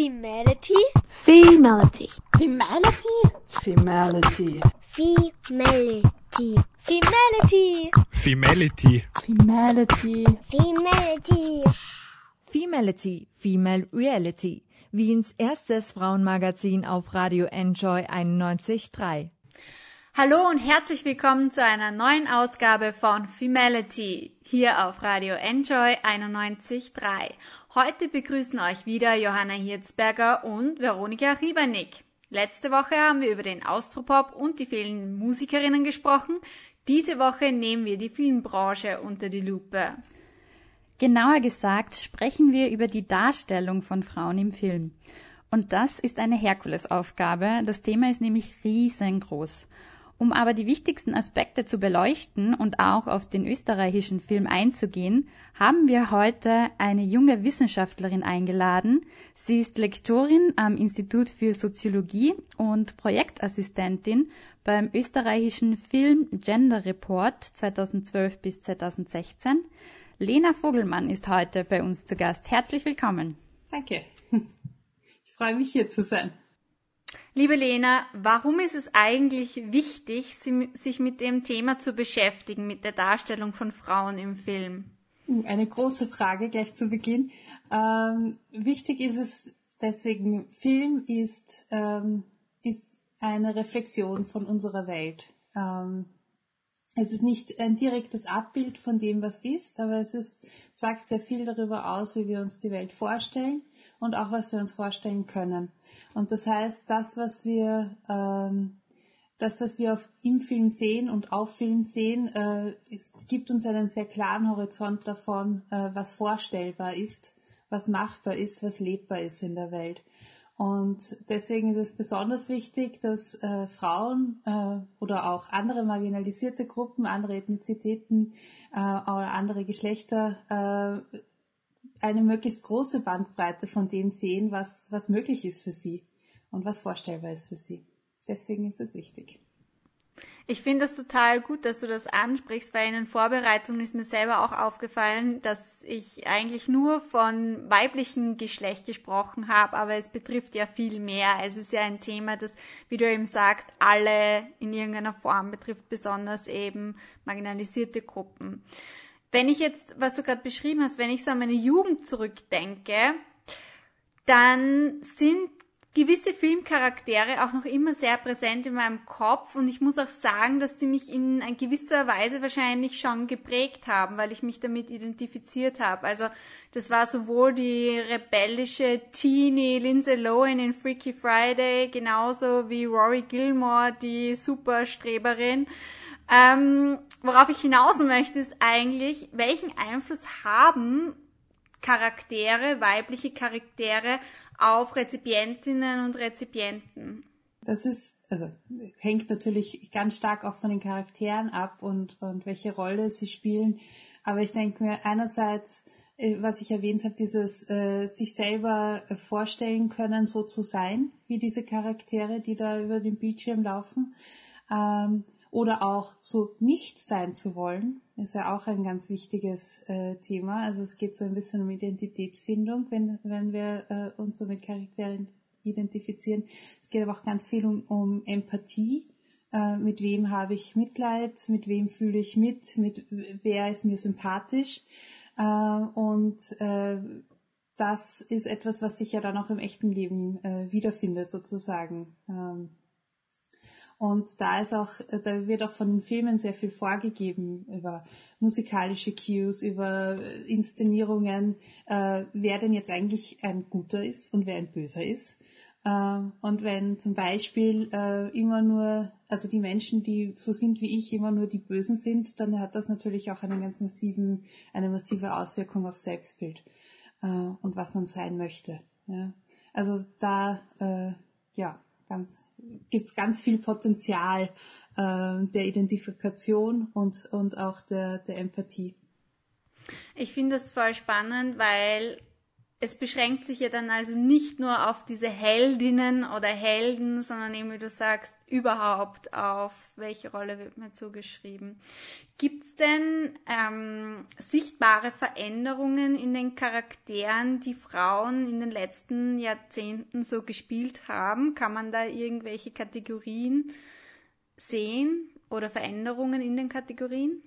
Femality. Femality. Femality. Femality. Femality. Femality. Femality. Femality. Femality. Femality, Female Reality, Wiens erstes Frauenmagazin auf Radio Enjoy 91.3. Hallo und herzlich willkommen zu einer neuen Ausgabe von Femality hier auf Radio Enjoy 91.3. Heute begrüßen euch wieder Johanna Hirzberger und Veronika Riebernick. Letzte Woche haben wir über den Austropop und die fehlenden Musikerinnen gesprochen. Diese Woche nehmen wir die Filmbranche unter die Lupe. Genauer gesagt sprechen wir über die Darstellung von Frauen im Film. Und das ist eine Herkulesaufgabe. Das Thema ist nämlich riesengroß. Um aber die wichtigsten Aspekte zu beleuchten und auch auf den österreichischen Film einzugehen, haben wir heute eine junge Wissenschaftlerin eingeladen. Sie ist Lektorin am Institut für Soziologie und Projektassistentin beim österreichischen Film Gender Report 2012 bis 2016. Lena Vogelmann ist heute bei uns zu Gast. Herzlich willkommen. Danke. Ich freue mich hier zu sein. Liebe Lena, warum ist es eigentlich wichtig, sich mit dem Thema zu beschäftigen, mit der Darstellung von Frauen im Film? Eine große Frage gleich zu Beginn. Ähm, wichtig ist es deswegen, Film ist, ähm, ist eine Reflexion von unserer Welt. Ähm, es ist nicht ein direktes Abbild von dem, was ist, aber es ist, sagt sehr viel darüber aus, wie wir uns die Welt vorstellen und auch was wir uns vorstellen können. Und das heißt, das, was wir, ähm, das, was wir auf, im Film sehen und auf Film sehen, äh, es gibt uns einen sehr klaren Horizont davon, äh, was vorstellbar ist, was machbar ist, was lebbar ist in der Welt. Und deswegen ist es besonders wichtig, dass äh, Frauen äh, oder auch andere marginalisierte Gruppen, andere Ethnizitäten äh, oder andere Geschlechter äh, eine möglichst große Bandbreite von dem sehen, was, was möglich ist für sie und was vorstellbar ist für sie. Deswegen ist es wichtig. Ich finde es total gut, dass du das ansprichst, weil in Vorbereitungen ist mir selber auch aufgefallen, dass ich eigentlich nur von weiblichen Geschlecht gesprochen habe, aber es betrifft ja viel mehr. Es ist ja ein Thema, das, wie du eben sagst, alle in irgendeiner Form betrifft, besonders eben marginalisierte Gruppen. Wenn ich jetzt, was du gerade beschrieben hast, wenn ich so an meine Jugend zurückdenke, dann sind gewisse Filmcharaktere auch noch immer sehr präsent in meinem Kopf und ich muss auch sagen, dass die mich in gewisser Weise wahrscheinlich schon geprägt haben, weil ich mich damit identifiziert habe. Also das war sowohl die rebellische Teenie Lindsay Lohan in Freaky Friday, genauso wie Rory Gilmore, die Superstreberin. Ähm, worauf ich hinaus möchte, ist eigentlich, welchen Einfluss haben Charaktere, weibliche Charaktere auf Rezipientinnen und Rezipienten? Das ist, also hängt natürlich ganz stark auch von den Charakteren ab und, und welche Rolle sie spielen. Aber ich denke mir einerseits, äh, was ich erwähnt habe, dieses äh, sich selber vorstellen können, so zu sein, wie diese Charaktere, die da über den Bildschirm laufen. Ähm, oder auch so nicht sein zu wollen, ist ja auch ein ganz wichtiges äh, Thema. Also es geht so ein bisschen um Identitätsfindung, wenn, wenn wir äh, uns so mit Charakteren identifizieren. Es geht aber auch ganz viel um, um Empathie. Äh, mit wem habe ich Mitleid? Mit wem fühle ich mit? Mit wer ist mir sympathisch? Äh, und äh, das ist etwas, was sich ja dann auch im echten Leben äh, wiederfindet, sozusagen. Ähm, und da ist auch, da wird auch von den Filmen sehr viel vorgegeben über musikalische Cues, über Inszenierungen, äh, wer denn jetzt eigentlich ein Guter ist und wer ein Böser ist. Äh, und wenn zum Beispiel äh, immer nur, also die Menschen, die so sind wie ich, immer nur die Bösen sind, dann hat das natürlich auch einen ganz massiven, eine massive Auswirkung aufs Selbstbild äh, und was man sein möchte. Ja. Also da, äh, ja, ganz, gibt ganz viel Potenzial äh, der Identifikation und, und auch der, der Empathie. Ich finde das voll spannend, weil es beschränkt sich ja dann also nicht nur auf diese Heldinnen oder Helden, sondern eben, wie du sagst, überhaupt auf welche Rolle wird mir zugeschrieben. Gibt es denn ähm, sichtbare Veränderungen in den Charakteren, die Frauen in den letzten Jahrzehnten so gespielt haben? Kann man da irgendwelche Kategorien sehen oder Veränderungen in den Kategorien?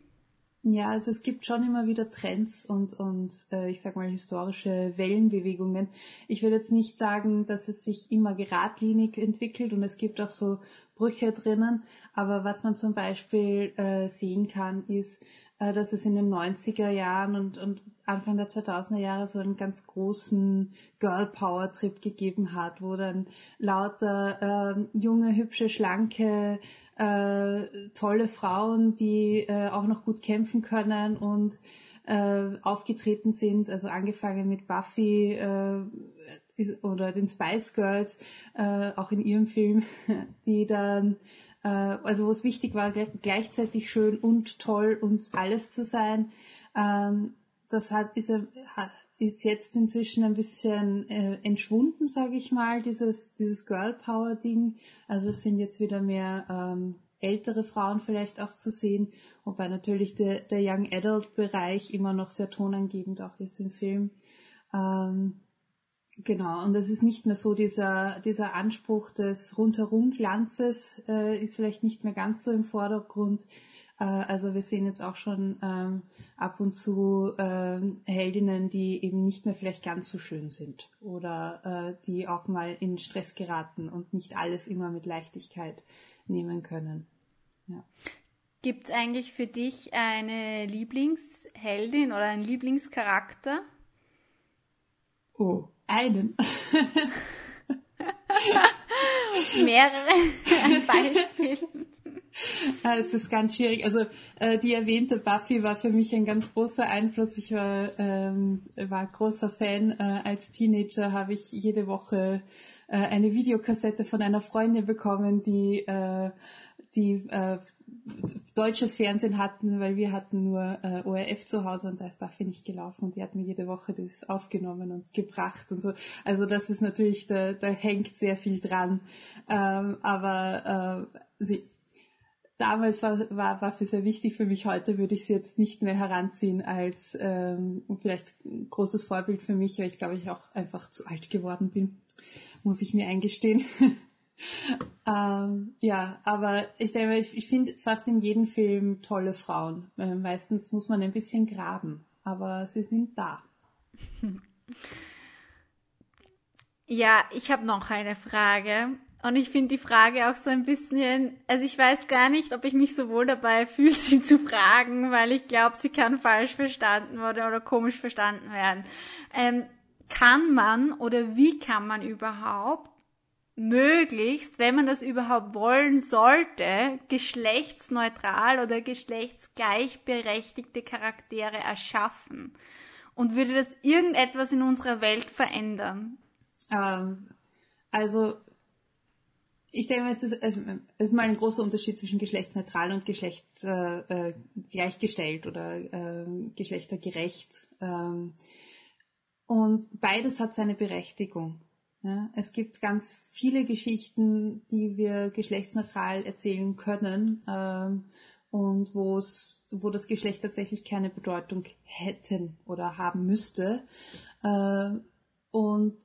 Ja, also es gibt schon immer wieder Trends und, und äh, ich sag mal historische Wellenbewegungen. Ich würde jetzt nicht sagen, dass es sich immer geradlinig entwickelt und es gibt auch so Brüche drinnen, aber was man zum Beispiel äh, sehen kann, ist, dass es in den 90er Jahren und, und Anfang der 2000er Jahre so einen ganz großen Girl Power Trip gegeben hat, wo dann lauter äh, junge, hübsche, schlanke äh, tolle Frauen, die äh, auch noch gut kämpfen können und äh, aufgetreten sind, also angefangen mit Buffy äh, oder den Spice Girls, äh, auch in ihrem Film, die dann, äh, also wo es wichtig war, gleichzeitig schön und toll und alles zu sein. Ähm, das hat, ist, ist jetzt inzwischen ein bisschen äh, entschwunden, sage ich mal, dieses, dieses Girl Power Ding. Also es sind jetzt wieder mehr ähm, ältere Frauen vielleicht auch zu sehen, wobei natürlich der, der Young Adult Bereich immer noch sehr tonangebend auch ist im Film. Ähm, genau, und es ist nicht mehr so dieser, dieser Anspruch des Rundherum-Glanzes äh, ist vielleicht nicht mehr ganz so im Vordergrund. Äh, also wir sehen jetzt auch schon ähm, ab und zu äh, Heldinnen, die eben nicht mehr vielleicht ganz so schön sind oder äh, die auch mal in Stress geraten und nicht alles immer mit Leichtigkeit nehmen können. Ja. Gibt es eigentlich für dich eine Lieblingsheldin oder einen Lieblingscharakter? Oh, einen. Mehrere. Ein Beispiel. Ah, es ist ganz schwierig. Also äh, die erwähnte Buffy war für mich ein ganz großer Einfluss. Ich war, ähm, war großer Fan. Äh, als Teenager habe ich jede Woche äh, eine Videokassette von einer Freundin bekommen, die äh, die äh, deutsches Fernsehen hatten, weil wir hatten nur äh, ORF zu Hause und da ist Buffy nicht gelaufen und die hat mir jede Woche das aufgenommen und gebracht und so. Also das ist natürlich, da, da hängt sehr viel dran. Ähm, aber äh, sie, damals war, war Buffy sehr wichtig für mich. Heute würde ich sie jetzt nicht mehr heranziehen als ähm, vielleicht ein großes Vorbild für mich, weil ich glaube ich auch einfach zu alt geworden bin, muss ich mir eingestehen. ähm, ja, aber ich denke, ich, ich finde fast in jedem Film tolle Frauen. Äh, meistens muss man ein bisschen graben, aber sie sind da. Ja, ich habe noch eine Frage. Und ich finde die Frage auch so ein bisschen, also ich weiß gar nicht, ob ich mich so wohl dabei fühle, sie zu fragen, weil ich glaube, sie kann falsch verstanden oder, oder komisch verstanden werden. Ähm, kann man oder wie kann man überhaupt möglichst, wenn man das überhaupt wollen sollte, geschlechtsneutral oder geschlechtsgleichberechtigte Charaktere erschaffen? Und würde das irgendetwas in unserer Welt verändern? Ähm, also ich denke, es ist, es ist mal ein großer Unterschied zwischen geschlechtsneutral und geschlechtsgleichgestellt äh, oder äh, geschlechtergerecht. Ähm, und beides hat seine Berechtigung. Ja, es gibt ganz viele Geschichten, die wir geschlechtsneutral erzählen können ähm, und wo es, wo das Geschlecht tatsächlich keine Bedeutung hätten oder haben müsste. Äh, und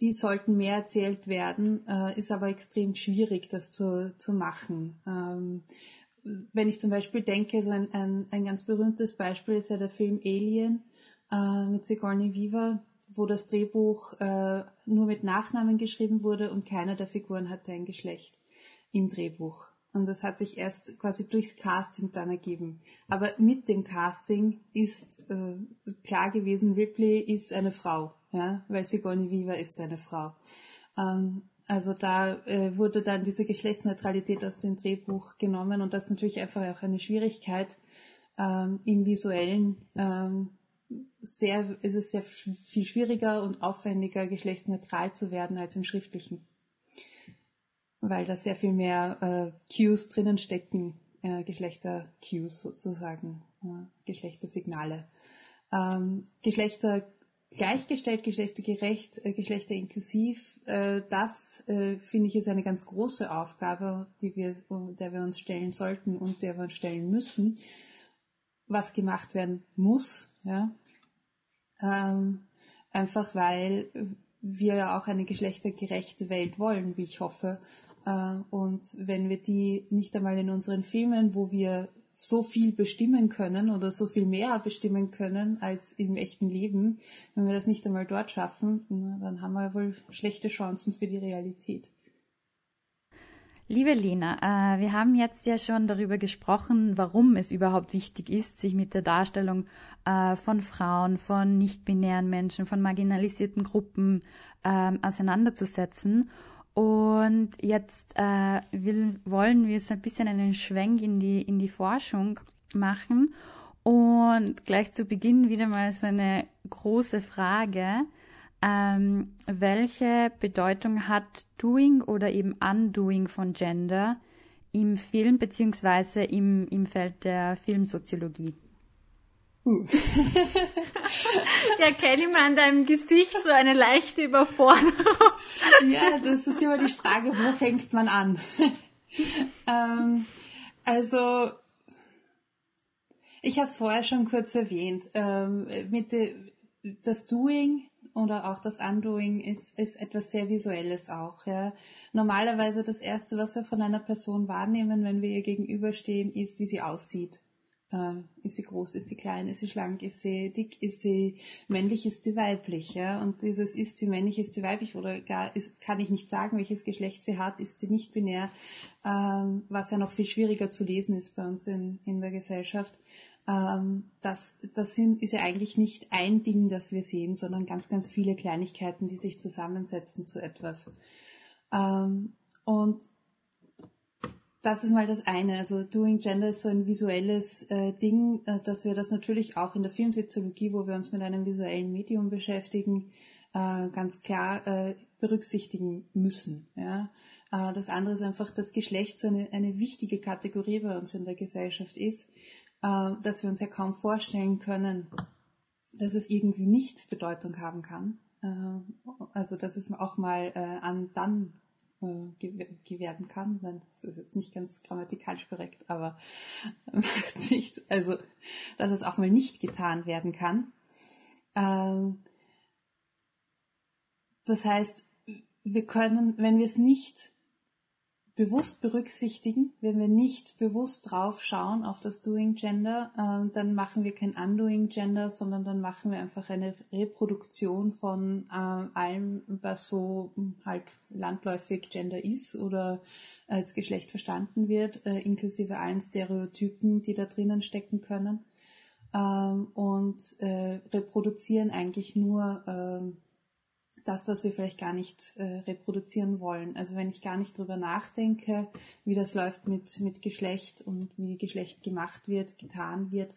die sollten mehr erzählt werden, äh, ist aber extrem schwierig, das zu, zu machen. Ähm, wenn ich zum Beispiel denke, so ein, ein, ein ganz berühmtes Beispiel ist ja der Film Alien äh, mit Sigourney Weaver, wo das Drehbuch äh, nur mit Nachnamen geschrieben wurde und keiner der Figuren hatte ein Geschlecht im Drehbuch. Und das hat sich erst quasi durchs Casting dann ergeben. Aber mit dem Casting ist äh, klar gewesen, Ripley ist eine Frau, ja, weil Sigourney Weaver ist eine Frau. Ähm, also da äh, wurde dann diese Geschlechtsneutralität aus dem Drehbuch genommen und das ist natürlich einfach auch eine Schwierigkeit ähm, im visuellen ähm, sehr, ist es sehr viel schwieriger und aufwendiger, geschlechtsneutral zu werden als im schriftlichen. Weil da sehr viel mehr äh, Cues drinnen stecken, äh, Geschlechter-Cues sozusagen, äh, Geschlechtersignale. Ähm, Geschlechter gleichgestellt, geschlechtergerecht, äh, geschlechterinklusiv, äh, das äh, finde ich ist eine ganz große Aufgabe, die wir, der wir uns stellen sollten und der wir uns stellen müssen, was gemacht werden muss, ja. Ähm, einfach weil wir ja auch eine geschlechtergerechte Welt wollen, wie ich hoffe. Äh, und wenn wir die nicht einmal in unseren Filmen, wo wir so viel bestimmen können oder so viel mehr bestimmen können als im echten Leben, wenn wir das nicht einmal dort schaffen, dann haben wir wohl schlechte Chancen für die Realität. Liebe Lena, äh, wir haben jetzt ja schon darüber gesprochen, warum es überhaupt wichtig ist, sich mit der Darstellung äh, von Frauen, von nicht-binären Menschen, von marginalisierten Gruppen äh, auseinanderzusetzen. Und jetzt äh, wollen wir so ein bisschen einen Schwenk in die, in die Forschung machen. Und gleich zu Beginn wieder mal so eine große Frage. Ähm, welche Bedeutung hat Doing oder eben Undoing von Gender im Film beziehungsweise im, im Feld der Filmsoziologie? Uh. ja, kenne mal an deinem Gesicht so eine leichte Überforderung. ja, das ist immer die Frage, wo fängt man an? ähm, also, ich habe es vorher schon kurz erwähnt. Ähm, mit de, das Doing oder auch das Undoing ist, ist etwas sehr Visuelles auch. Ja. Normalerweise das Erste, was wir von einer Person wahrnehmen, wenn wir ihr gegenüberstehen, ist, wie sie aussieht. Äh, ist sie groß, ist sie klein, ist sie schlank, ist sie dick, ist sie männlich, ist sie weiblich, ja. Und dieses ist sie männlich, ist sie weiblich oder gar ist, kann ich nicht sagen, welches Geschlecht sie hat, ist sie nicht binär, ähm, was ja noch viel schwieriger zu lesen ist bei uns in, in der Gesellschaft. Ähm, das, das sind, ist ja eigentlich nicht ein Ding, das wir sehen, sondern ganz, ganz viele Kleinigkeiten, die sich zusammensetzen zu etwas. Ähm, und das ist mal das eine. Also Doing Gender ist so ein visuelles äh, Ding, äh, dass wir das natürlich auch in der Filmsoziologie, wo wir uns mit einem visuellen Medium beschäftigen, äh, ganz klar äh, berücksichtigen müssen. Ja? Äh, das andere ist einfach, dass Geschlecht so eine, eine wichtige Kategorie bei uns in der Gesellschaft ist, äh, dass wir uns ja kaum vorstellen können, dass es irgendwie nicht Bedeutung haben kann. also dass es auch mal an dann äh, werden kann. Nein, das ist jetzt nicht ganz grammatikalisch korrekt, aber macht nicht, also dass es auch mal nicht getan werden kann. Ähm, das heißt, wir können, wenn wir es nicht bewusst berücksichtigen, wenn wir nicht bewusst drauf schauen auf das Doing Gender, äh, dann machen wir kein Undoing Gender, sondern dann machen wir einfach eine Reproduktion von äh, allem, was so hm, halt landläufig Gender ist oder als Geschlecht verstanden wird, äh, inklusive allen Stereotypen, die da drinnen stecken können. Ähm, und äh, reproduzieren eigentlich nur ähm, das, was wir vielleicht gar nicht äh, reproduzieren wollen. Also wenn ich gar nicht drüber nachdenke, wie das läuft mit, mit Geschlecht und wie Geschlecht gemacht wird, getan wird,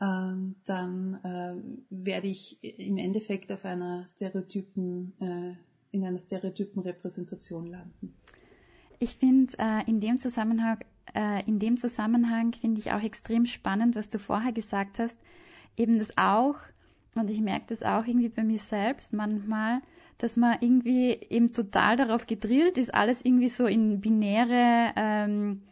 ähm, dann äh, werde ich im Endeffekt auf einer Stereotypen, äh, in einer Stereotypenrepräsentation landen. Ich finde äh, in dem Zusammenhang, äh, in dem Zusammenhang finde ich auch extrem spannend, was du vorher gesagt hast, eben das auch, und ich merke das auch irgendwie bei mir selbst manchmal, dass man irgendwie eben total darauf gedrillt ist, alles irgendwie so in binäre, ähm,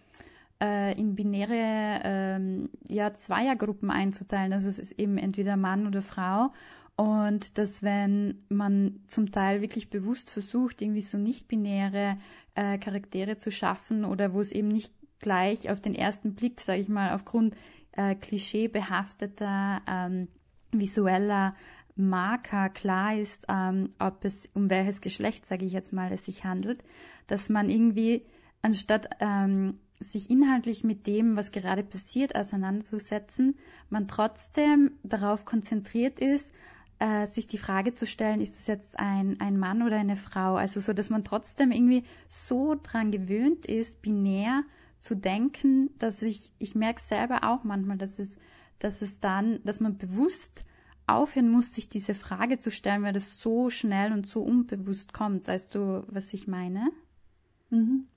äh, in binäre ähm, ja, Zweiergruppen einzuteilen. Also es ist eben entweder Mann oder Frau. Und dass wenn man zum Teil wirklich bewusst versucht, irgendwie so nicht-binäre äh, Charaktere zu schaffen oder wo es eben nicht gleich auf den ersten Blick, sage ich mal, aufgrund äh, klischeebehafteter ähm, visueller Marker klar ist, ähm, ob es um welches Geschlecht, sage ich jetzt mal, es sich handelt, dass man irgendwie anstatt ähm, sich inhaltlich mit dem, was gerade passiert, auseinanderzusetzen, man trotzdem darauf konzentriert ist, äh, sich die Frage zu stellen, ist es jetzt ein, ein Mann oder eine Frau? Also so, dass man trotzdem irgendwie so dran gewöhnt ist, binär zu denken, dass ich, ich merke selber auch manchmal, dass es, dass es dann, dass man bewusst aufhören muss, sich diese Frage zu stellen, weil das so schnell und so unbewusst kommt. Weißt du, was ich meine? Mhm.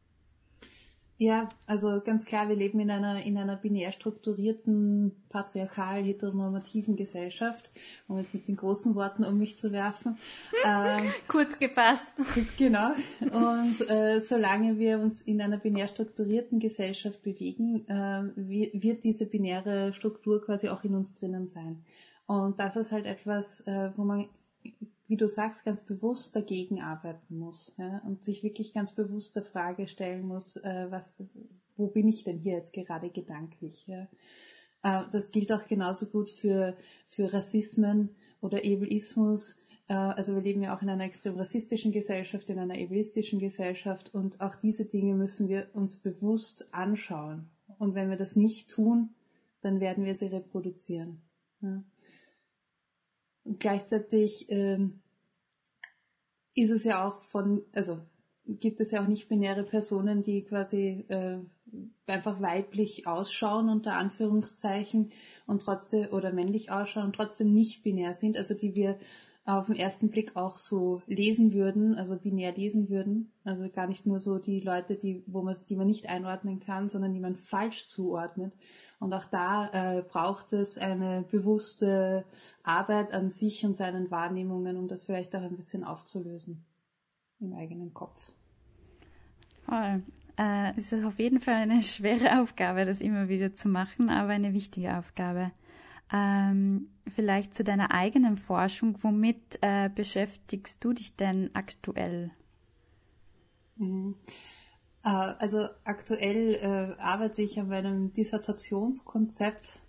Ja, also ganz klar, wir leben in einer, in einer binär strukturierten, patriarchal, heteronormativen Gesellschaft, um jetzt mit den großen Worten um mich zu werfen. ähm, Kurz gefasst. Genau. Und äh, solange wir uns in einer binär strukturierten Gesellschaft bewegen, äh, wird diese binäre Struktur quasi auch in uns drinnen sein. Und das ist halt etwas, äh, wo man wie du sagst, ganz bewusst dagegen arbeiten muss ja, und sich wirklich ganz bewusst der Frage stellen muss, äh, was, wo bin ich denn hier jetzt gerade gedanklich? Ja? Äh, das gilt auch genauso gut für, für Rassismen oder Egoismus. Äh, also wir leben ja auch in einer extrem rassistischen Gesellschaft, in einer egoistischen Gesellschaft und auch diese Dinge müssen wir uns bewusst anschauen. Und wenn wir das nicht tun, dann werden wir sie reproduzieren. Ja. Gleichzeitig ähm, ist es ja auch von, also gibt es ja auch nicht-binäre Personen, die quasi äh, einfach weiblich ausschauen, unter Anführungszeichen, und trotzdem, oder männlich ausschauen und trotzdem nicht binär sind, also die wir auf den ersten Blick auch so lesen würden, also binär lesen würden. Also gar nicht nur so die Leute, die, wo man, die man nicht einordnen kann, sondern die man falsch zuordnet. Und auch da äh, braucht es eine bewusste Arbeit an sich und seinen Wahrnehmungen, um das vielleicht auch ein bisschen aufzulösen im eigenen Kopf. Voll. Äh, es ist auf jeden Fall eine schwere Aufgabe, das immer wieder zu machen, aber eine wichtige Aufgabe. Ähm, vielleicht zu deiner eigenen Forschung. Womit äh, beschäftigst du dich denn aktuell? Mhm. Äh, also aktuell äh, arbeite ich an meinem Dissertationskonzept.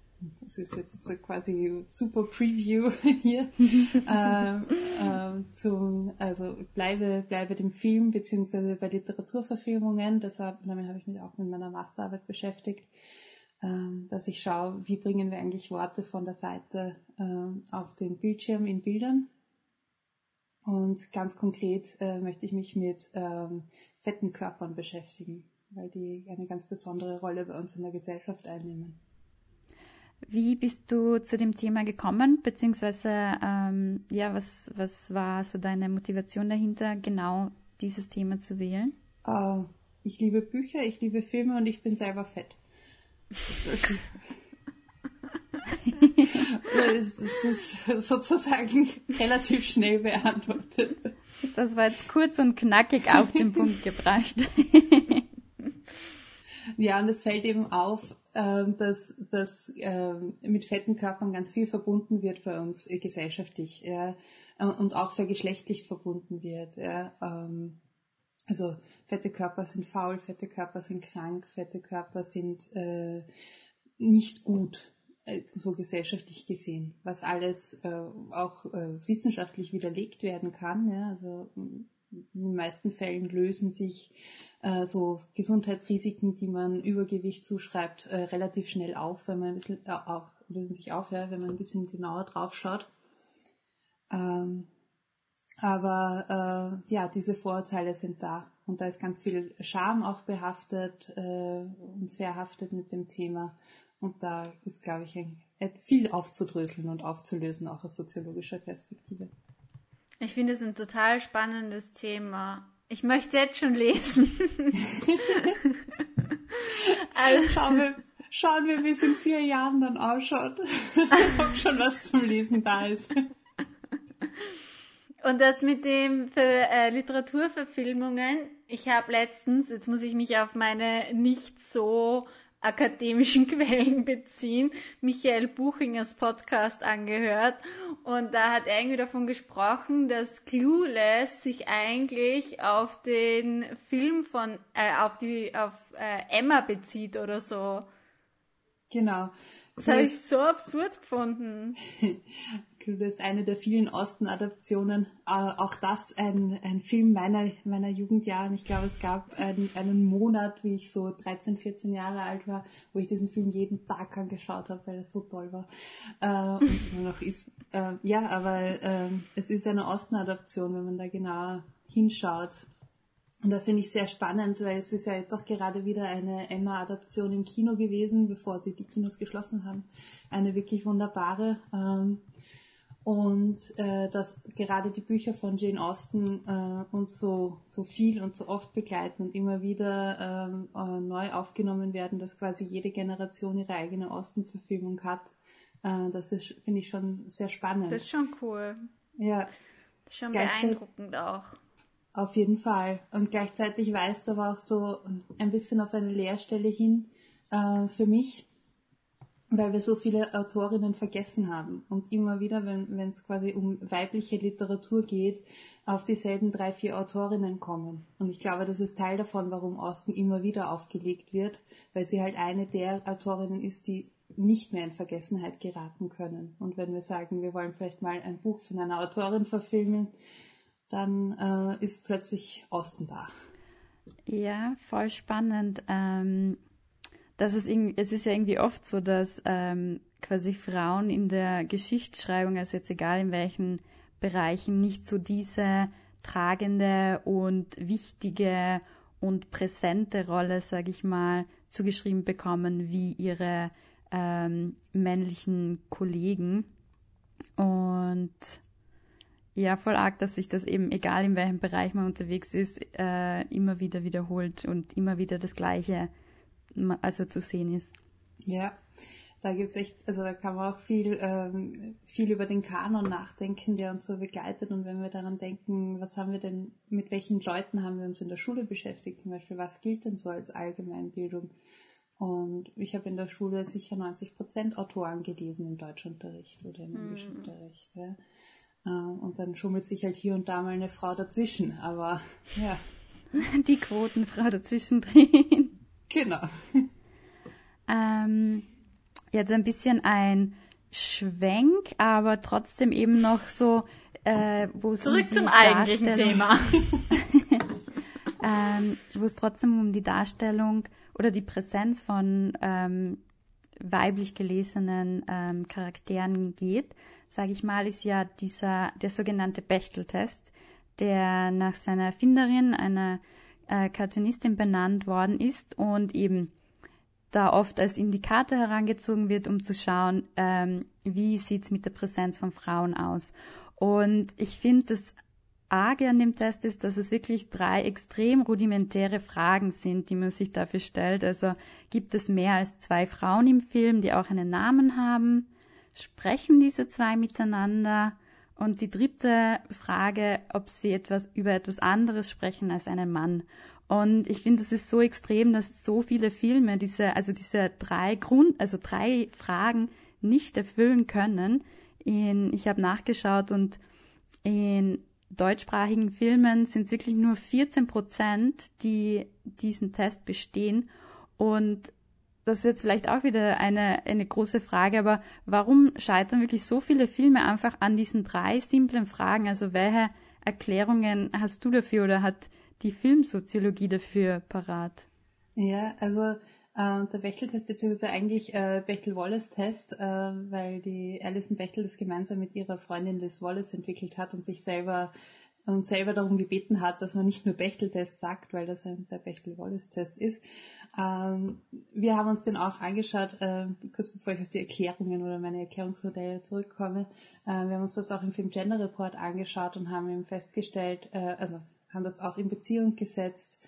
Das ist jetzt quasi super Preview hier. ähm, äh, zum, also bleibe, bleibe dem Film beziehungsweise bei Literaturverfilmungen. Deshalb, damit habe ich mich auch mit meiner Masterarbeit beschäftigt, ähm, dass ich schaue, wie bringen wir eigentlich Worte von der Seite ähm, auf den Bildschirm in Bildern. Und ganz konkret äh, möchte ich mich mit ähm, fetten Körpern beschäftigen, weil die eine ganz besondere Rolle bei uns in der Gesellschaft einnehmen. Wie bist du zu dem Thema gekommen, beziehungsweise ähm, ja, was, was war so deine Motivation dahinter, genau dieses Thema zu wählen? Uh, ich liebe Bücher, ich liebe Filme und ich bin selber fett. Das ist sozusagen relativ schnell beantwortet. Das war jetzt kurz und knackig auf den Punkt gebracht. ja, und es fällt eben auf, ähm, dass, dass ähm, mit fetten Körpern ganz viel verbunden wird bei uns äh, gesellschaftlich ja, äh, und auch vergeschlechtlich verbunden wird. Ja. Also fette Körper sind faul, fette Körper sind krank, fette Körper sind äh, nicht gut so gesellschaftlich gesehen, was alles äh, auch äh, wissenschaftlich widerlegt werden kann. Ja? Also in den meisten Fällen lösen sich äh, so Gesundheitsrisiken, die man Übergewicht zuschreibt, äh, relativ schnell auf, wenn man ein bisschen äh, auf, lösen sich auf, ja, wenn man ein bisschen genauer drauf schaut. Ähm, aber äh, ja, diese Vorurteile sind da und da ist ganz viel Scham auch behaftet äh, und verhaftet mit dem Thema. Und da ist, glaube ich, viel aufzudröseln und aufzulösen, auch aus soziologischer Perspektive. Ich finde es ein total spannendes Thema. Ich möchte jetzt schon lesen. also, schauen, wir, schauen wir, wie es in vier Jahren dann ausschaut. Ob schon was zum Lesen da ist. Und das mit dem für äh, Literaturverfilmungen, ich habe letztens, jetzt muss ich mich auf meine nicht so akademischen Quellen beziehen, Michael Buchingers Podcast angehört und da hat er irgendwie davon gesprochen, dass Clueless sich eigentlich auf den Film von äh, auf die auf äh, Emma bezieht oder so. Genau. Das habe ich so absurd gefunden. Das ist eine der vielen Osten-Adaptionen. Äh, auch das ein, ein Film meiner, meiner Jugendjahre. Ich glaube, es gab einen, einen Monat, wie ich so 13, 14 Jahre alt war, wo ich diesen Film jeden Tag angeschaut habe, weil er so toll war. Äh, und noch ist. Äh, ja, aber äh, es ist eine Osten-Adaption, wenn man da genauer hinschaut. Und das finde ich sehr spannend, weil es ist ja jetzt auch gerade wieder eine Emma-Adaption im Kino gewesen, bevor sie die Kinos geschlossen haben. Eine wirklich wunderbare. Ähm, und äh, dass gerade die Bücher von Jane Austen äh, uns so, so viel und so oft begleiten und immer wieder ähm, äh, neu aufgenommen werden, dass quasi jede Generation ihre eigene Austen-Verfilmung hat. Äh, das ist, finde ich, schon sehr spannend. Das ist schon cool. Ja. Schon beeindruckend auch. Auf jeden Fall. Und gleichzeitig weist aber auch so ein bisschen auf eine Leerstelle hin äh, für mich, weil wir so viele Autorinnen vergessen haben und immer wieder, wenn es quasi um weibliche Literatur geht, auf dieselben drei, vier Autorinnen kommen. Und ich glaube, das ist Teil davon, warum Austen immer wieder aufgelegt wird, weil sie halt eine der Autorinnen ist, die nicht mehr in Vergessenheit geraten können. Und wenn wir sagen, wir wollen vielleicht mal ein Buch von einer Autorin verfilmen, dann äh, ist plötzlich Austen da. Ja, voll spannend. Ähm, dass es, es ist ja irgendwie oft so, dass ähm, quasi Frauen in der Geschichtsschreibung, also jetzt egal in welchen Bereichen, nicht so diese tragende und wichtige und präsente Rolle, sage ich mal, zugeschrieben bekommen wie ihre ähm, männlichen Kollegen. Und ja, voll arg, dass sich das eben, egal in welchem Bereich man unterwegs ist, äh, immer wieder wiederholt und immer wieder das Gleiche also zu sehen ist. Ja, da gibt's echt, also da kann man auch viel, ähm, viel über den Kanon nachdenken, der uns so begleitet. Und wenn wir daran denken, was haben wir denn, mit welchen Leuten haben wir uns in der Schule beschäftigt, zum Beispiel, was gilt denn so als Allgemeinbildung? Und ich habe in der Schule sicher 90 Prozent Autoren gelesen im Deutschunterricht oder im Englischunterricht. Ja. Äh, Und dann schummelt sich halt hier und da mal eine Frau dazwischen. Aber ja, Die Quotenfrau dazwischen drin. Genau. Ähm, jetzt ein bisschen ein Schwenk, aber trotzdem eben noch so, äh, wo es um Zurück die zum eigentlichen Thema. ähm, wo es trotzdem um die Darstellung oder die Präsenz von ähm, weiblich gelesenen ähm, Charakteren geht, sage ich mal, ist ja dieser der sogenannte Bechtel-Test, der nach seiner Erfinderin, einer äh, Cartoonistin benannt worden ist und eben da oft als Indikator herangezogen wird, um zu schauen, ähm, wie sieht's mit der Präsenz von Frauen aus. Und ich finde, das Arge an dem Test ist, dass es wirklich drei extrem rudimentäre Fragen sind, die man sich dafür stellt. Also gibt es mehr als zwei Frauen im Film, die auch einen Namen haben? Sprechen diese zwei miteinander? Und die dritte Frage, ob sie etwas über etwas anderes sprechen als einen Mann. Und ich finde, das ist so extrem, dass so viele Filme diese, also diese drei Grund, also drei Fragen nicht erfüllen können. In, ich habe nachgeschaut und in deutschsprachigen Filmen sind es wirklich nur 14 Prozent, die diesen Test bestehen. Und das ist jetzt vielleicht auch wieder eine, eine große Frage, aber warum scheitern wirklich so viele Filme einfach an diesen drei simplen Fragen? Also welche Erklärungen hast du dafür oder hat die Filmsoziologie dafür parat? Ja, also äh, der Bechtel-Test, beziehungsweise eigentlich äh, Bechtel-Wallace-Test, äh, weil die Alison Bechtel das gemeinsam mit ihrer Freundin Liz Wallace entwickelt hat und sich selber und selber darum gebeten hat, dass man nicht nur Bechtel-Test sagt, weil das der Bechtel-Wallace-Test ist. Ähm, wir haben uns den auch angeschaut, äh, kurz bevor ich auf die Erklärungen oder meine Erklärungsmodelle zurückkomme. Äh, wir haben uns das auch im Film Gender Report angeschaut und haben eben festgestellt, äh, also haben das auch in Beziehung gesetzt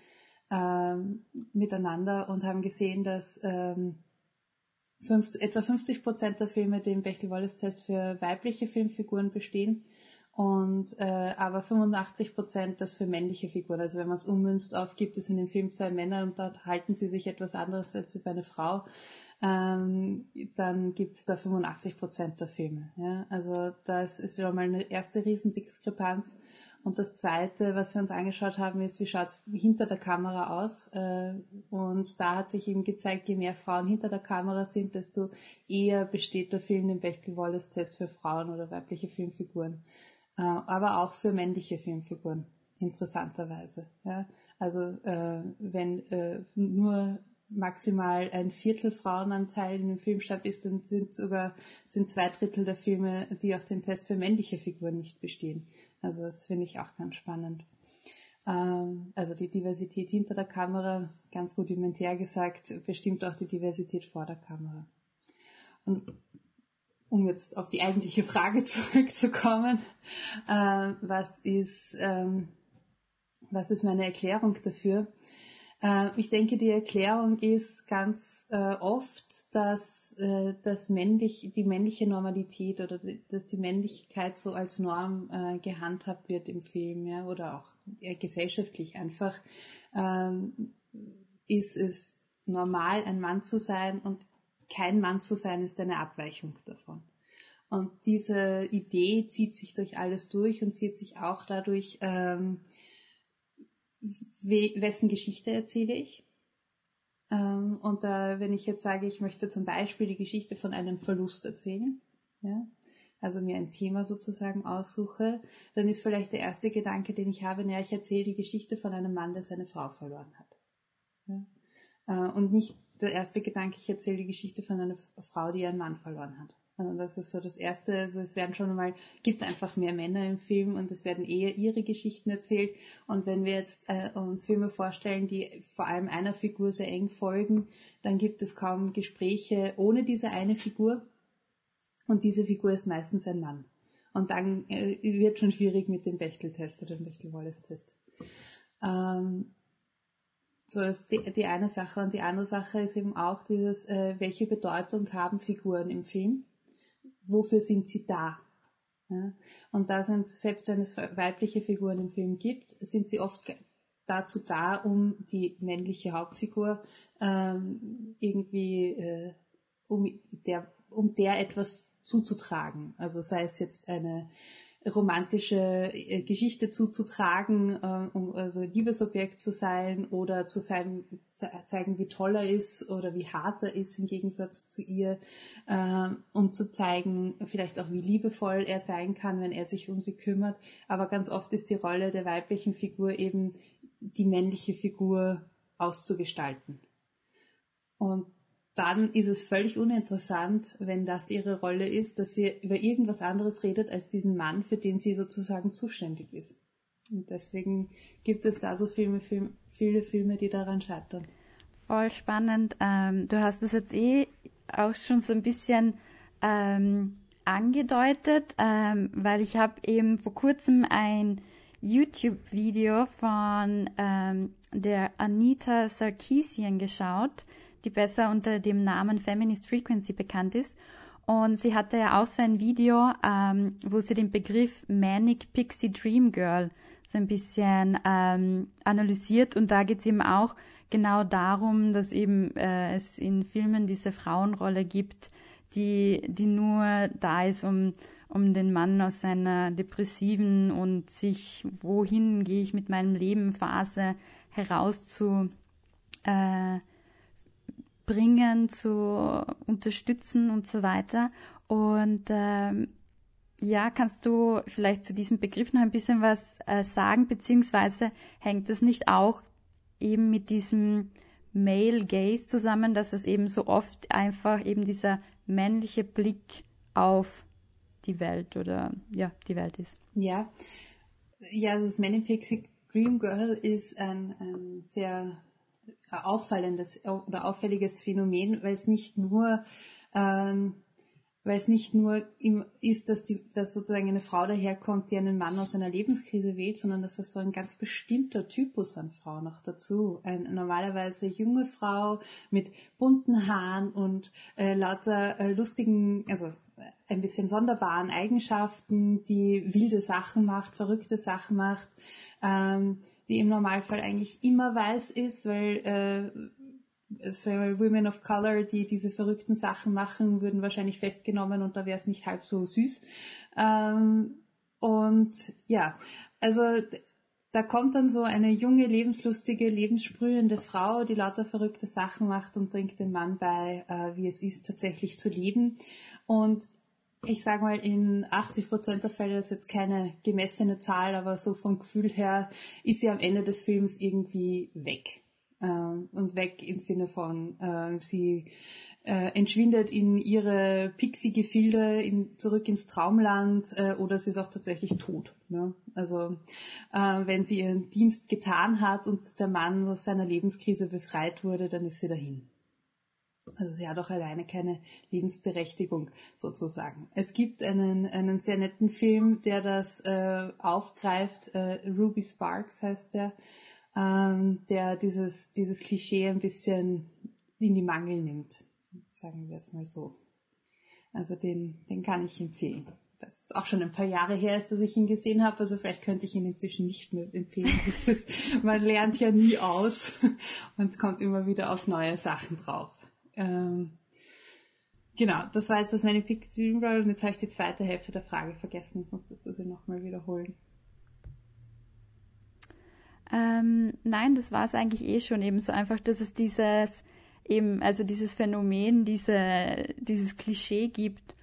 ähm, miteinander und haben gesehen, dass ähm, fünf, etwa 50 Prozent der Filme den Bechtel-Wallace-Test für weibliche Filmfiguren bestehen und äh, aber 85 Prozent das für männliche Figuren. Also wenn man es ummünzt auf, gibt es in dem Film zwei Männer und dort halten sie sich etwas anderes als bei einer Frau, ähm, dann gibt es da 85 Prozent der Filme. Ja? Also das ist schon mal eine erste Riesendiskrepanz. Und das Zweite, was wir uns angeschaut haben, ist, wie schaut es hinter der Kamera aus. Äh, Und da hat sich eben gezeigt, je mehr Frauen hinter der Kamera sind, desto eher besteht der Film den Bechtel-Wallace-Test für Frauen oder weibliche Filmfiguren. Äh, Aber auch für männliche Filmfiguren, interessanterweise. Ja? Also äh, wenn äh, nur maximal ein Viertel Frauenanteil in dem Filmstab ist, dann sind sogar sind zwei Drittel der Filme, die auch den Test für männliche Figuren nicht bestehen. Also das finde ich auch ganz spannend. Ähm, also die Diversität hinter der Kamera, ganz rudimentär gesagt, bestimmt auch die Diversität vor der Kamera. Und um jetzt auf die eigentliche Frage zurückzukommen, äh, was ist, ähm, was ist meine Erklärung dafür? Äh, ich denke, die Erklärung ist ganz äh, oft, dass, äh, dass männlich, die männliche Normalität oder die, dass die Männlichkeit so als Norm äh, gehandhabt wird im Film, ja, oder auch äh, gesellschaftlich einfach, ähm, ist es normal, ein Mann zu sein und kein Mann zu sein ist eine Abweichung davon. Und diese Idee zieht sich durch alles durch und zieht sich auch dadurch, ähm, wessen Geschichte erzähle ich. Ähm, und da, wenn ich jetzt sage, ich möchte zum Beispiel die Geschichte von einem Verlust erzählen, ja, also mir ein Thema sozusagen aussuche, dann ist vielleicht der erste Gedanke, den ich habe, naja, ich erzähle die Geschichte von einem Mann, der seine Frau verloren hat. Ja? Äh, und nicht der erste Gedanke, ich erzähle die Geschichte von einer Frau, die ihren Mann verloren hat. Also das ist so das Erste. Also es werden schon mal, gibt einfach mehr Männer im Film und es werden eher ihre Geschichten erzählt. Und wenn wir jetzt äh, uns Filme vorstellen, die vor allem einer Figur sehr eng folgen, dann gibt es kaum Gespräche ohne diese eine Figur. Und diese Figur ist meistens ein Mann. Und dann äh, wird schon schwierig mit dem Bechtel-Test oder dem Bechtel-Wallace-Test. Ähm, so ist die, die eine Sache. Und die andere Sache ist eben auch dieses, äh, welche Bedeutung haben Figuren im Film? wofür sind sie da? Ja? Und da sind, selbst wenn es weibliche Figuren im Film gibt, sind sie oft dazu da, um die männliche Hauptfigur ähm, irgendwie, äh, um der, um der etwas zuzutragen. Also sei es jetzt eine romantische äh, Geschichte zuzutragen, äh, um also Liebesobjekt zu sein oder zu sein, zeigen, wie toll er ist oder wie hart er ist im Gegensatz zu ihr, äh, um zu zeigen, vielleicht auch wie liebevoll er sein kann, wenn er sich um sie kümmert. Aber ganz oft ist die Rolle der weiblichen Figur eben die männliche Figur auszugestalten. Und dann ist es völlig uninteressant, wenn das ihre Rolle ist, dass sie über irgendwas anderes redet als diesen Mann, für den sie sozusagen zuständig ist. Und deswegen gibt es da so viele, viele Filme, die daran scheitern. Voll spannend. Ähm, du hast es jetzt eh auch schon so ein bisschen ähm, angedeutet, ähm, weil ich habe eben vor kurzem ein YouTube-Video von ähm, der Anita Sarkeesian geschaut die besser unter dem Namen Feminist Frequency bekannt ist. Und sie hatte ja auch so ein Video, ähm, wo sie den Begriff Manic Pixie Dream Girl so ein bisschen ähm, analysiert. Und da geht es eben auch genau darum, dass eben äh, es in Filmen diese Frauenrolle gibt, die, die nur da ist, um, um den Mann aus seiner depressiven und sich, wohin gehe ich mit meinem Leben Phase herauszu, äh, bringen, zu unterstützen und so weiter. Und ähm, ja, kannst du vielleicht zu diesem Begriff noch ein bisschen was äh, sagen, beziehungsweise hängt das nicht auch eben mit diesem Male Gaze zusammen, dass es eben so oft einfach eben dieser männliche Blick auf die Welt oder ja, die Welt ist? Ja, ja, das Manifesting Dream Girl ist ein, ein sehr auffallendes oder auffälliges Phänomen, weil es nicht nur ähm, weil es nicht nur ist, dass, die, dass sozusagen eine Frau daherkommt, die einen Mann aus einer Lebenskrise wählt, sondern dass es so ein ganz bestimmter Typus an Frau noch dazu. Eine normalerweise junge Frau mit bunten Haaren und äh, lauter äh, lustigen, also ein bisschen sonderbaren Eigenschaften, die wilde Sachen macht, verrückte Sachen macht, ähm, die im Normalfall eigentlich immer weiß ist, weil äh, sagen Women of Color, die diese verrückten Sachen machen, würden wahrscheinlich festgenommen und da wäre es nicht halb so süß. Ähm, und ja, also da kommt dann so eine junge, lebenslustige, lebenssprühende Frau, die lauter verrückte Sachen macht und bringt dem Mann bei, äh, wie es ist, tatsächlich zu leben. Und ich sag mal, in 80 Prozent der Fälle, ist jetzt keine gemessene Zahl, aber so vom Gefühl her ist sie am Ende des Films irgendwie weg. Ähm, und weg im Sinne von, äh, sie äh, entschwindet in ihre Pixie-Gefilde in, zurück ins Traumland äh, oder sie ist auch tatsächlich tot. Ne? Also wenn sie ihren Dienst getan hat und der Mann aus seiner Lebenskrise befreit wurde, dann ist sie dahin. Also sie hat auch alleine keine Lebensberechtigung sozusagen. Es gibt einen, einen sehr netten Film, der das äh, aufgreift. Äh, Ruby Sparks heißt der, ähm, der dieses, dieses Klischee ein bisschen in die Mangel nimmt. Sagen wir es mal so. Also den, den kann ich empfehlen. Das ist auch schon ein paar Jahre her ist, dass ich ihn gesehen habe. Also vielleicht könnte ich ihn inzwischen nicht mehr empfehlen. Man lernt ja nie aus und kommt immer wieder auf neue Sachen drauf. Ähm, genau, das war jetzt das Magnific Dream Roll und jetzt habe ich die zweite Hälfte der Frage vergessen. Jetzt musstest du sie nochmal wiederholen. Ähm, nein, das war es eigentlich eh schon eben so einfach, dass es dieses eben, also dieses Phänomen, diese, dieses Klischee gibt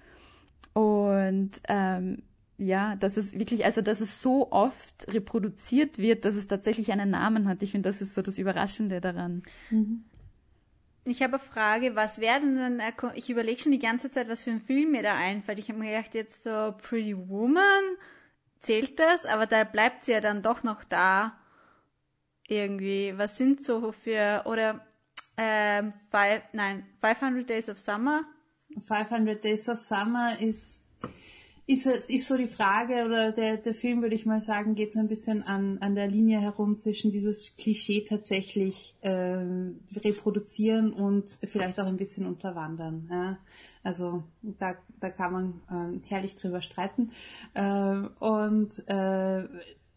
und ähm, ja, dass es wirklich, also dass es so oft reproduziert wird, dass es tatsächlich einen Namen hat. Ich finde, das ist so das Überraschende daran. Mhm. Ich habe eine Frage, was werden denn, ich überlege schon die ganze Zeit, was für ein Film mir da einfällt. Ich habe mir gedacht, jetzt so Pretty Woman, zählt das? Aber da bleibt sie ja dann doch noch da. Irgendwie. Was sind so für, oder, ähm, five, nein, 500 Days of Summer? 500 Days of Summer ist ist, ist so die Frage, oder der, der Film, würde ich mal sagen, geht so ein bisschen an, an der Linie herum zwischen dieses Klischee tatsächlich ähm, reproduzieren und vielleicht auch ein bisschen unterwandern. Ja? Also da, da kann man ähm, herrlich drüber streiten. Ähm, und äh,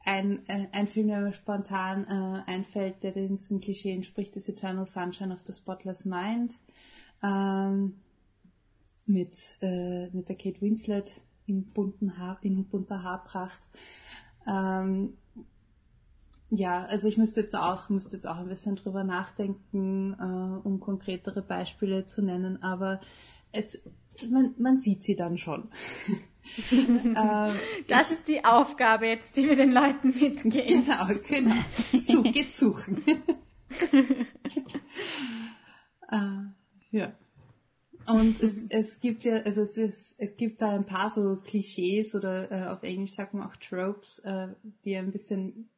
ein, äh, ein Film, der mir spontan äh, einfällt, der diesem Klischee entspricht, ist Eternal Sunshine of the Spotless Mind. Ähm, mit, äh, mit der Kate Winslet in, bunten Haar, in bunter Haarpracht. Ähm, ja, also ich müsste jetzt auch, müsste jetzt auch ein bisschen drüber nachdenken, äh, um konkretere Beispiele zu nennen, aber es, man, man sieht sie dann schon. ähm, das ist die Aufgabe jetzt, die wir den Leuten mitgeben. Genau, genau. So, geht suchen. äh, ja. Und es, es gibt ja, also es, ist, es gibt da ein paar so Klischees oder äh, auf Englisch sagt man auch Tropes, äh, die ein bisschen,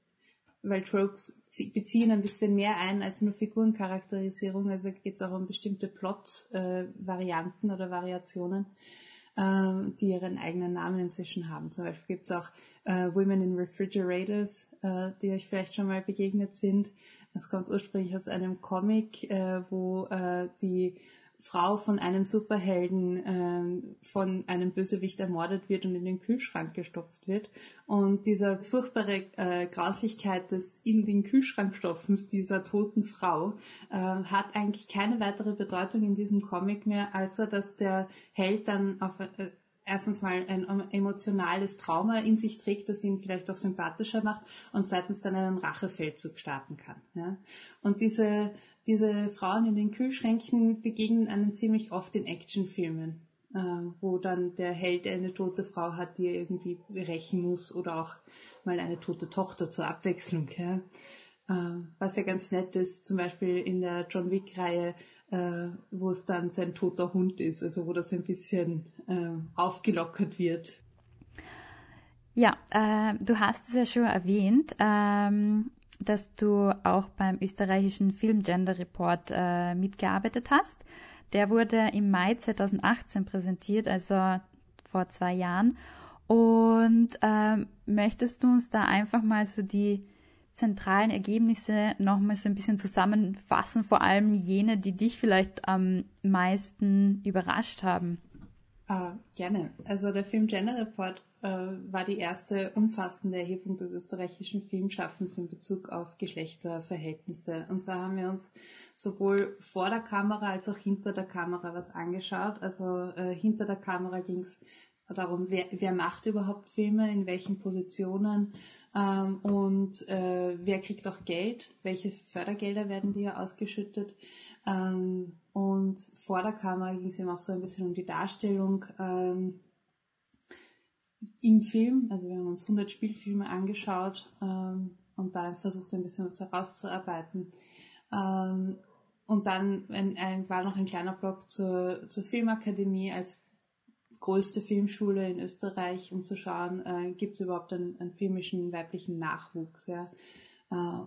weil Tropes beziehen ein bisschen mehr ein als nur Figurencharakterisierung. Also geht es auch um bestimmte Plot-Varianten äh, oder Variationen, äh, die ihren eigenen Namen inzwischen haben. Zum Beispiel gibt es auch äh, Women in Refrigerators, äh, die euch vielleicht schon mal begegnet sind. Das kommt ursprünglich aus einem Comic, äh, wo äh, die Frau von einem Superhelden ähm, von einem Bösewicht ermordet wird und in den Kühlschrank gestopft wird. Und dieser furchtbare äh, Grauslichkeit des in den Kühlschrank stopfens dieser toten Frau äh, hat eigentlich keine weitere Bedeutung in diesem Comic mehr, als dass der Held dann auf äh, erstens mal ein emotionales Trauma in sich trägt, das ihn vielleicht auch sympathischer macht und zweitens dann einen Rachefeldzug starten kann. Ja? Und diese diese Frauen in den Kühlschränken begegnen einem ziemlich oft in Actionfilmen, äh, wo dann der Held eine tote Frau hat, die er irgendwie rächen muss oder auch mal eine tote Tochter zur Abwechslung. Ja. Äh, was ja ganz nett ist, zum Beispiel in der John Wick-Reihe, äh, wo es dann sein toter Hund ist, also wo das ein bisschen äh, aufgelockert wird. Ja, äh, du hast es ja schon erwähnt. Ähm, dass du auch beim österreichischen Film Gender Report äh, mitgearbeitet hast. Der wurde im Mai 2018 präsentiert, also vor zwei Jahren. Und ähm, möchtest du uns da einfach mal so die zentralen Ergebnisse nochmal so ein bisschen zusammenfassen, vor allem jene, die dich vielleicht am meisten überrascht haben? Uh, gerne. Also der Film Gender Report äh, war die erste umfassende Erhebung des österreichischen Filmschaffens in Bezug auf Geschlechterverhältnisse. Und zwar haben wir uns sowohl vor der Kamera als auch hinter der Kamera was angeschaut. Also äh, hinter der Kamera ging es darum, wer, wer macht überhaupt Filme, in welchen Positionen ähm, und äh, wer kriegt auch Geld, welche Fördergelder werden dir ausgeschüttet. Ähm, und vor der Kamera ging es eben auch so ein bisschen um die Darstellung. Ähm, im Film, also wir haben uns 100 Spielfilme angeschaut ähm, und da versucht ein bisschen was herauszuarbeiten. Ähm, und dann ein, ein, war noch ein kleiner Blog zur, zur Filmakademie als größte Filmschule in Österreich, um zu schauen, äh, gibt es überhaupt einen, einen, filmischen weiblichen Nachwuchs. Ja? Äh,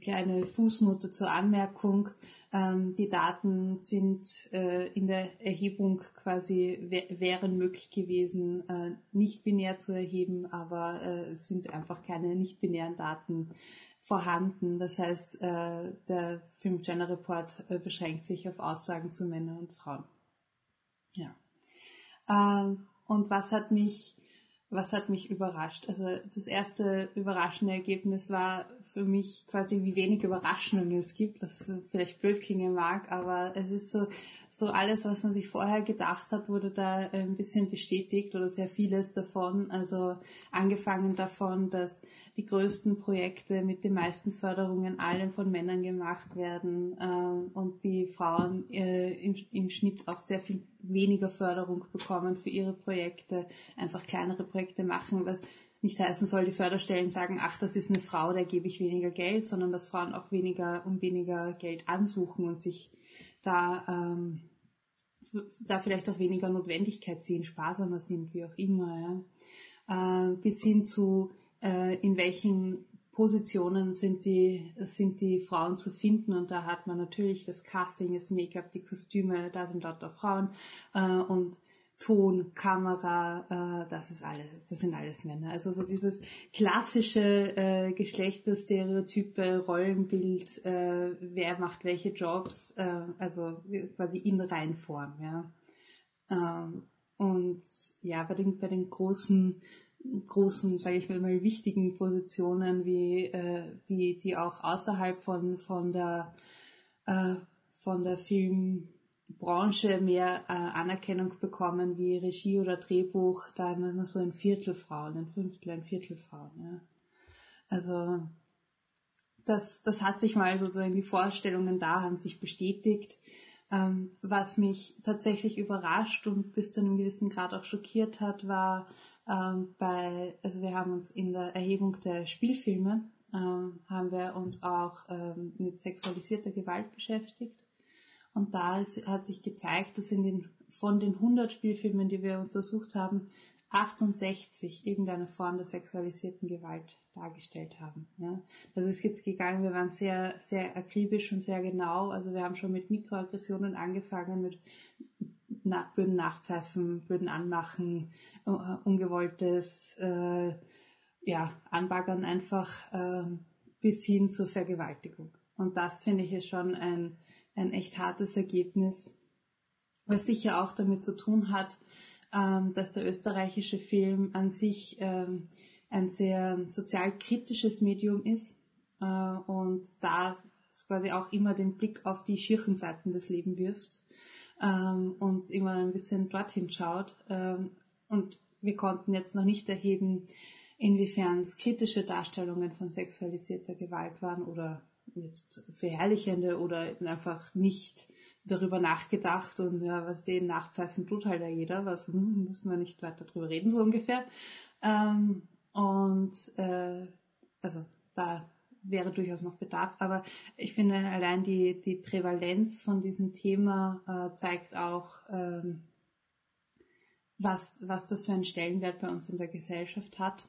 kleine Fußnote zur Anmerkung. Ähm, die Daten sind äh, in der Erhebung quasi wären möglich gewesen, äh, nicht binär zu erheben, aber äh, es sind einfach keine nicht binären Daten vorhanden. Das heißt, äh, der Film Gender Report äh, beschränkt sich auf Aussagen zu Männern und Frauen. Ja. Ähm, und was hat mich was hat mich überrascht? Also das erste überraschende Ergebnis war für mich quasi, wie wenig Überraschungen es gibt, was vielleicht blöd klingen mag, aber es ist so, so alles, was man sich vorher gedacht hat, wurde da ein bisschen bestätigt oder sehr vieles davon. Also angefangen davon, dass die größten Projekte mit den meisten Förderungen allen von Männern gemacht werden äh, und die Frauen äh, im, im Schnitt auch sehr viel weniger Förderung bekommen für ihre Projekte, einfach kleinere Projekte machen, was nicht heißen soll, die Förderstellen sagen, ach, das ist eine Frau, der gebe ich weniger Geld, sondern dass Frauen auch weniger um weniger Geld ansuchen und sich da, ähm, da vielleicht auch weniger Notwendigkeit sehen, sparsamer sind, wie auch immer. Ja. Äh, bis hin zu, äh, in welchen Positionen sind die, sind die Frauen zu finden und da hat man natürlich das Casting, das Make-up, die Kostüme, da sind lauter Frauen äh, und Ton, Kamera, äh, das ist alles, das sind alles Männer. Also so dieses klassische äh, Geschlechterstereotype, Rollenbild, äh, wer macht welche Jobs, äh, also quasi in Reinform, ja. Ähm, und ja, bei den, bei den großen, großen, sage ich mal, wichtigen Positionen, wie äh, die, die auch außerhalb von, von der äh, von der Film Branche mehr äh, Anerkennung bekommen wie Regie oder Drehbuch, da haben wir immer so ein Viertel Frauen, ein Fünftel, ein Viertel Frauen. Ja. Also das, das hat sich mal sozusagen, die Vorstellungen da haben sich bestätigt. Ähm, was mich tatsächlich überrascht und bis zu einem gewissen Grad auch schockiert hat, war ähm, bei, also wir haben uns in der Erhebung der Spielfilme, ähm, haben wir uns auch ähm, mit sexualisierter Gewalt beschäftigt und da ist, hat sich gezeigt, dass in den, von den 100 Spielfilmen, die wir untersucht haben, 68 irgendeine Form der sexualisierten Gewalt dargestellt haben. Ja. Das ist jetzt gegangen, wir waren sehr, sehr akribisch und sehr genau. Also wir haben schon mit Mikroaggressionen angefangen, mit na, blöden Nachpfeifen, blöden Anmachen, uh, ungewolltes äh, ja, Anbaggern einfach äh, bis hin zur Vergewaltigung. Und das finde ich ist schon ein ein echt hartes Ergebnis, was sicher auch damit zu tun hat, ähm, dass der österreichische Film an sich ähm, ein sehr sozial kritisches Medium ist äh, und da quasi auch immer den Blick auf die schirchen Seiten des Lebens wirft ähm, und immer ein bisschen dorthin schaut. Und wir konnten jetzt noch nicht erheben, inwiefern es kritische Darstellungen von sexualisierter Gewalt waren oder jetzt verherrlichende oder einfach nicht darüber nachgedacht und ja, was den nachpfeifen tut halt ja jeder, was hm, müssen wir nicht weiter drüber reden, so ungefähr. Ähm, und äh, also da wäre durchaus noch Bedarf, aber ich finde allein die, die Prävalenz von diesem Thema äh, zeigt auch, ähm, was, was das für einen Stellenwert bei uns in der Gesellschaft hat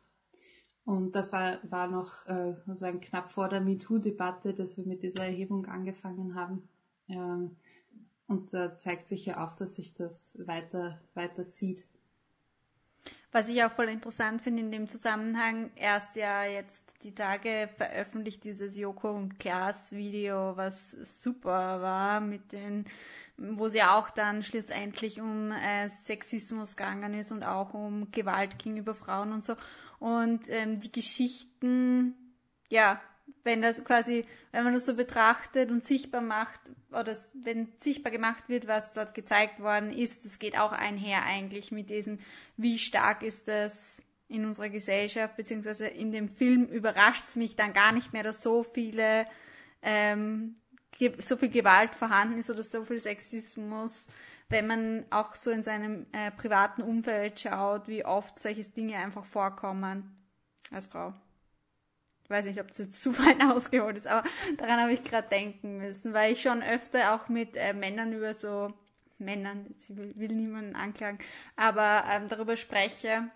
und das war, war noch äh, sozusagen knapp vor der MeToo-Debatte, dass wir mit dieser Erhebung angefangen haben. Ähm, und da zeigt sich ja auch, dass sich das weiter, weiter zieht. Was ich auch voll interessant finde in dem Zusammenhang, erst ja jetzt die Tage veröffentlicht dieses Joko und Klaas Video, was super war, mit den, wo ja auch dann schlussendlich um äh, Sexismus gegangen ist und auch um Gewalt gegenüber Frauen und so. Und ähm, die Geschichten, ja, wenn das quasi, wenn man das so betrachtet und sichtbar macht, oder wenn sichtbar gemacht wird, was dort gezeigt worden ist, das geht auch einher eigentlich mit diesem, wie stark ist das in unserer Gesellschaft, beziehungsweise in dem Film überrascht es mich dann gar nicht mehr, dass so viele, ähm, so viel Gewalt vorhanden ist oder so viel Sexismus wenn man auch so in seinem äh, privaten Umfeld schaut, wie oft solche Dinge einfach vorkommen als Frau. Ich weiß nicht, ob das jetzt zu weit ausgeholt ist, aber daran habe ich gerade denken müssen, weil ich schon öfter auch mit äh, Männern über so Männern, ich will, will niemanden anklagen, aber ähm, darüber spreche,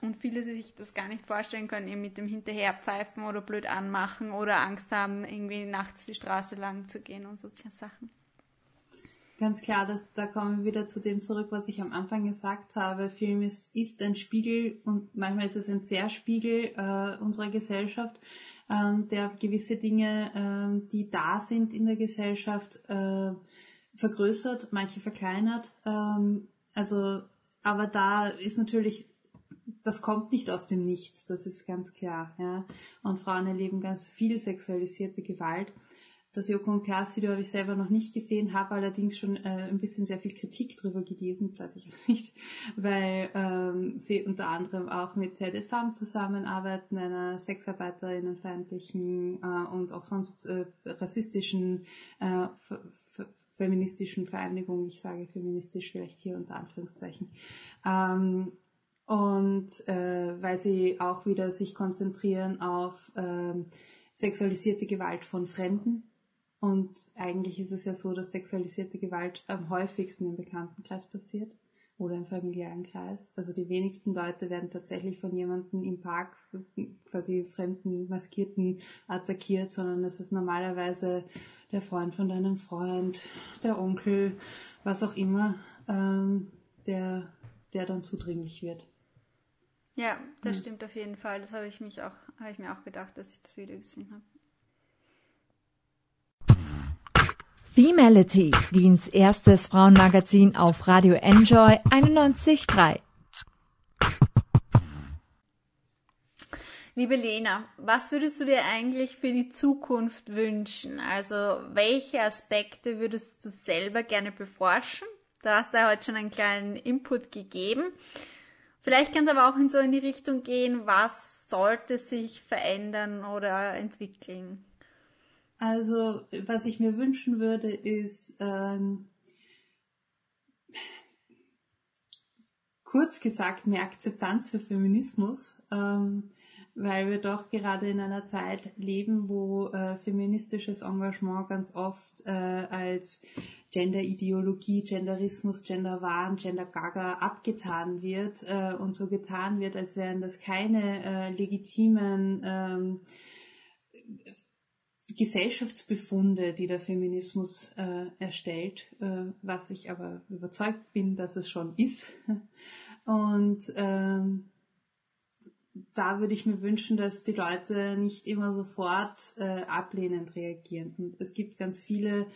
und viele sich das gar nicht vorstellen können, eben mit dem Hinterherpfeifen oder blöd anmachen oder Angst haben, irgendwie nachts die Straße lang zu gehen und solche Sachen. Ganz klar, das, da kommen wir wieder zu dem zurück, was ich am Anfang gesagt habe. Film ist, ist ein Spiegel und manchmal ist es ein Zerspiegel äh, unserer Gesellschaft, ähm, der gewisse Dinge, ähm, die da sind in der Gesellschaft, äh, vergrößert, manche verkleinert. Ähm, also, aber da ist natürlich das kommt nicht aus dem Nichts, das ist ganz klar. Ja. Und Frauen erleben ganz viel sexualisierte Gewalt. Das Joko und Klaas Video habe ich selber noch nicht gesehen, habe allerdings schon äh, ein bisschen sehr viel Kritik drüber gelesen, das weiß ich auch nicht, weil ähm, sie unter anderem auch mit Tede Pham zusammenarbeiten, einer sexarbeiterinnenfeindlichen äh, und auch sonst äh, rassistischen, äh, feministischen Vereinigung. Ich sage feministisch vielleicht hier unter Anführungszeichen. Ähm, und äh, weil sie auch wieder sich konzentrieren auf ähm, sexualisierte Gewalt von Fremden. Und eigentlich ist es ja so, dass sexualisierte Gewalt am häufigsten im Bekanntenkreis passiert oder im familiären Kreis. Also die wenigsten Leute werden tatsächlich von jemandem im Park, quasi fremden Maskierten attackiert, sondern es ist normalerweise der Freund von deinem Freund, der Onkel, was auch immer, ähm, der, der dann zudringlich wird. Ja, das mhm. stimmt auf jeden Fall. Das habe ich mich auch, habe ich mir auch gedacht, dass ich das Video gesehen habe. Femality, Wiens erstes Frauenmagazin auf Radio Enjoy 91.3. Liebe Lena, was würdest du dir eigentlich für die Zukunft wünschen? Also, welche Aspekte würdest du selber gerne beforschen? Da hast du heute schon einen kleinen Input gegeben. Vielleicht kann es aber auch in so in die Richtung gehen, was sollte sich verändern oder entwickeln. Also, was ich mir wünschen würde, ist ähm, kurz gesagt mehr Akzeptanz für Feminismus. Ähm, weil wir doch gerade in einer Zeit leben, wo äh, feministisches Engagement ganz oft äh, als Genderideologie, Genderismus, Genderwahn, Gendergaga abgetan wird äh, und so getan wird, als wären das keine äh, legitimen ähm, Gesellschaftsbefunde, die der Feminismus äh, erstellt, äh, was ich aber überzeugt bin, dass es schon ist. Und ähm, da würde ich mir wünschen, dass die Leute nicht immer sofort äh, ablehnend reagieren. Und es gibt ganz viele,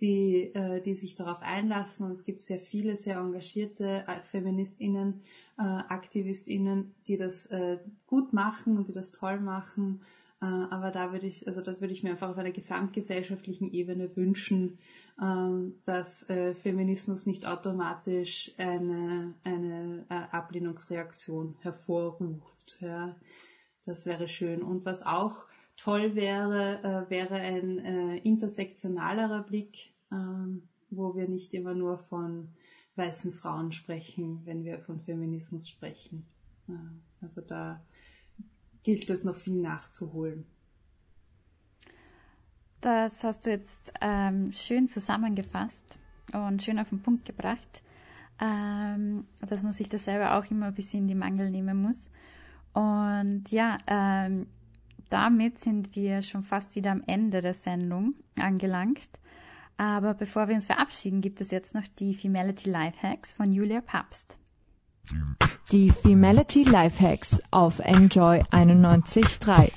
die, äh, die sich darauf einlassen und es gibt sehr viele sehr engagierte äh, Feministinnen, äh, Aktivistinnen, die das äh, gut machen und die das toll machen aber da würde ich, also das würde ich mir einfach auf einer gesamtgesellschaftlichen Ebene wünschen, ähm, dass äh, Feminismus nicht automatisch eine, eine äh, Ablehnungsreaktion hervorruft. Ja. Das wäre schön. Und was auch toll wäre, wäre ein intersektionalerer Blick, ähm, wo wir nicht immer nur von weißen Frauen sprechen, wenn wir von Feminismus sprechen. Also da gilt es noch viel nachzuholen. Das hast du jetzt ähm, schön zusammengefasst und schön auf den Punkt gebracht, ähm, dass man sich das selber auch immer ein bisschen in die Mangel nehmen muss. Und ja, ähm, damit sind wir schon fast wieder am Ende der Sendung angelangt. Aber bevor wir uns verabschieden, gibt es jetzt noch die Femality Life Hacks von Julia Papst. Die Femality Lifehacks auf Enjoy 91.3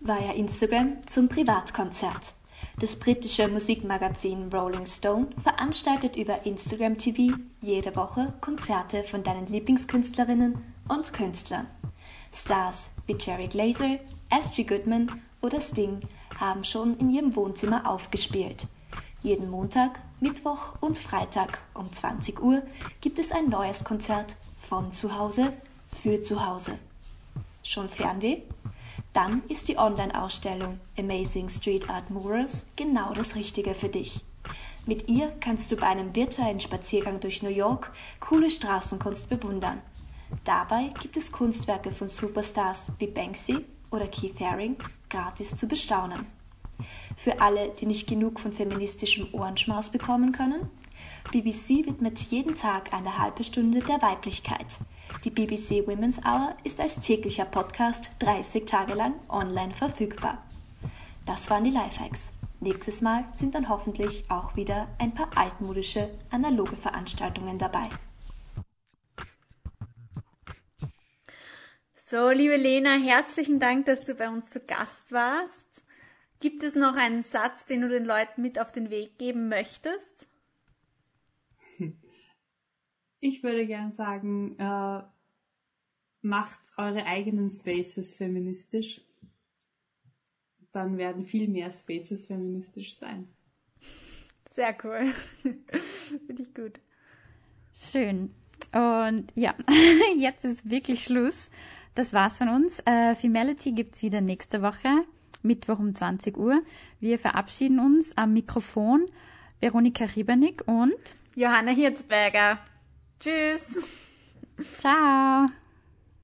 Via Instagram zum Privatkonzert. Das britische Musikmagazin Rolling Stone veranstaltet über Instagram TV jede Woche Konzerte von deinen Lieblingskünstlerinnen und Künstlern. Stars wie Jerry Glazer, S.G. Goodman oder Sting haben schon in ihrem Wohnzimmer aufgespielt. Jeden Montag, Mittwoch und Freitag um 20 Uhr gibt es ein neues Konzert von zu Hause für zu Hause. Schon Fernweh? Dann ist die Online-Ausstellung Amazing Street Art Murals genau das Richtige für dich. Mit ihr kannst du bei einem virtuellen Spaziergang durch New York coole Straßenkunst bewundern. Dabei gibt es Kunstwerke von Superstars wie Banksy oder Keith Haring gratis zu bestaunen. Für alle, die nicht genug von feministischem Ohrenschmaus bekommen können, BBC widmet jeden Tag eine halbe Stunde der Weiblichkeit. Die BBC Women's Hour ist als täglicher Podcast 30 Tage lang online verfügbar. Das waren die Lifehacks. Nächstes Mal sind dann hoffentlich auch wieder ein paar altmodische, analoge Veranstaltungen dabei. So, liebe Lena, herzlichen Dank, dass du bei uns zu Gast warst. Gibt es noch einen Satz, den du den Leuten mit auf den Weg geben möchtest? Ich würde gern sagen, äh, macht eure eigenen Spaces feministisch dann werden viel mehr Spaces feministisch sein. Sehr cool. Finde ich gut. Schön. Und ja, jetzt ist wirklich Schluss. Das war's von uns. Äh, Femality gibt's wieder nächste Woche, Mittwoch um 20 Uhr. Wir verabschieden uns am Mikrofon Veronika Riebernick und Johanna Hirzberger. Tschüss. Ciao.